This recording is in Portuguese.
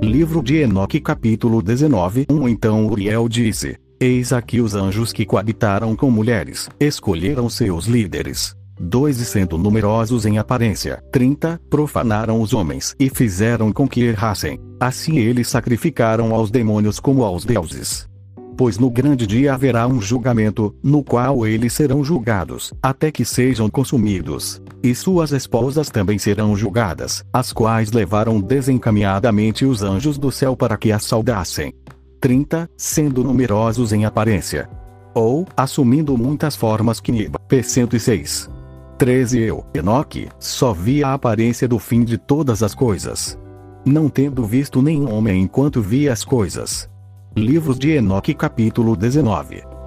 Livro de Enoque capítulo 19 1 Então Uriel disse, Eis aqui os anjos que coabitaram com mulheres, escolheram seus líderes. Dois e sendo numerosos em aparência, 30, profanaram os homens e fizeram com que errassem. Assim eles sacrificaram aos demônios como aos deuses pois no grande dia haverá um julgamento, no qual eles serão julgados, até que sejam consumidos. E suas esposas também serão julgadas, as quais levaram desencaminhadamente os anjos do céu para que as saudassem. 30. Sendo numerosos em aparência. Ou, assumindo muitas formas que P 106. 13 Eu, Enoque, só vi a aparência do fim de todas as coisas. Não tendo visto nenhum homem enquanto vi as coisas. Livros de Enoque capítulo 19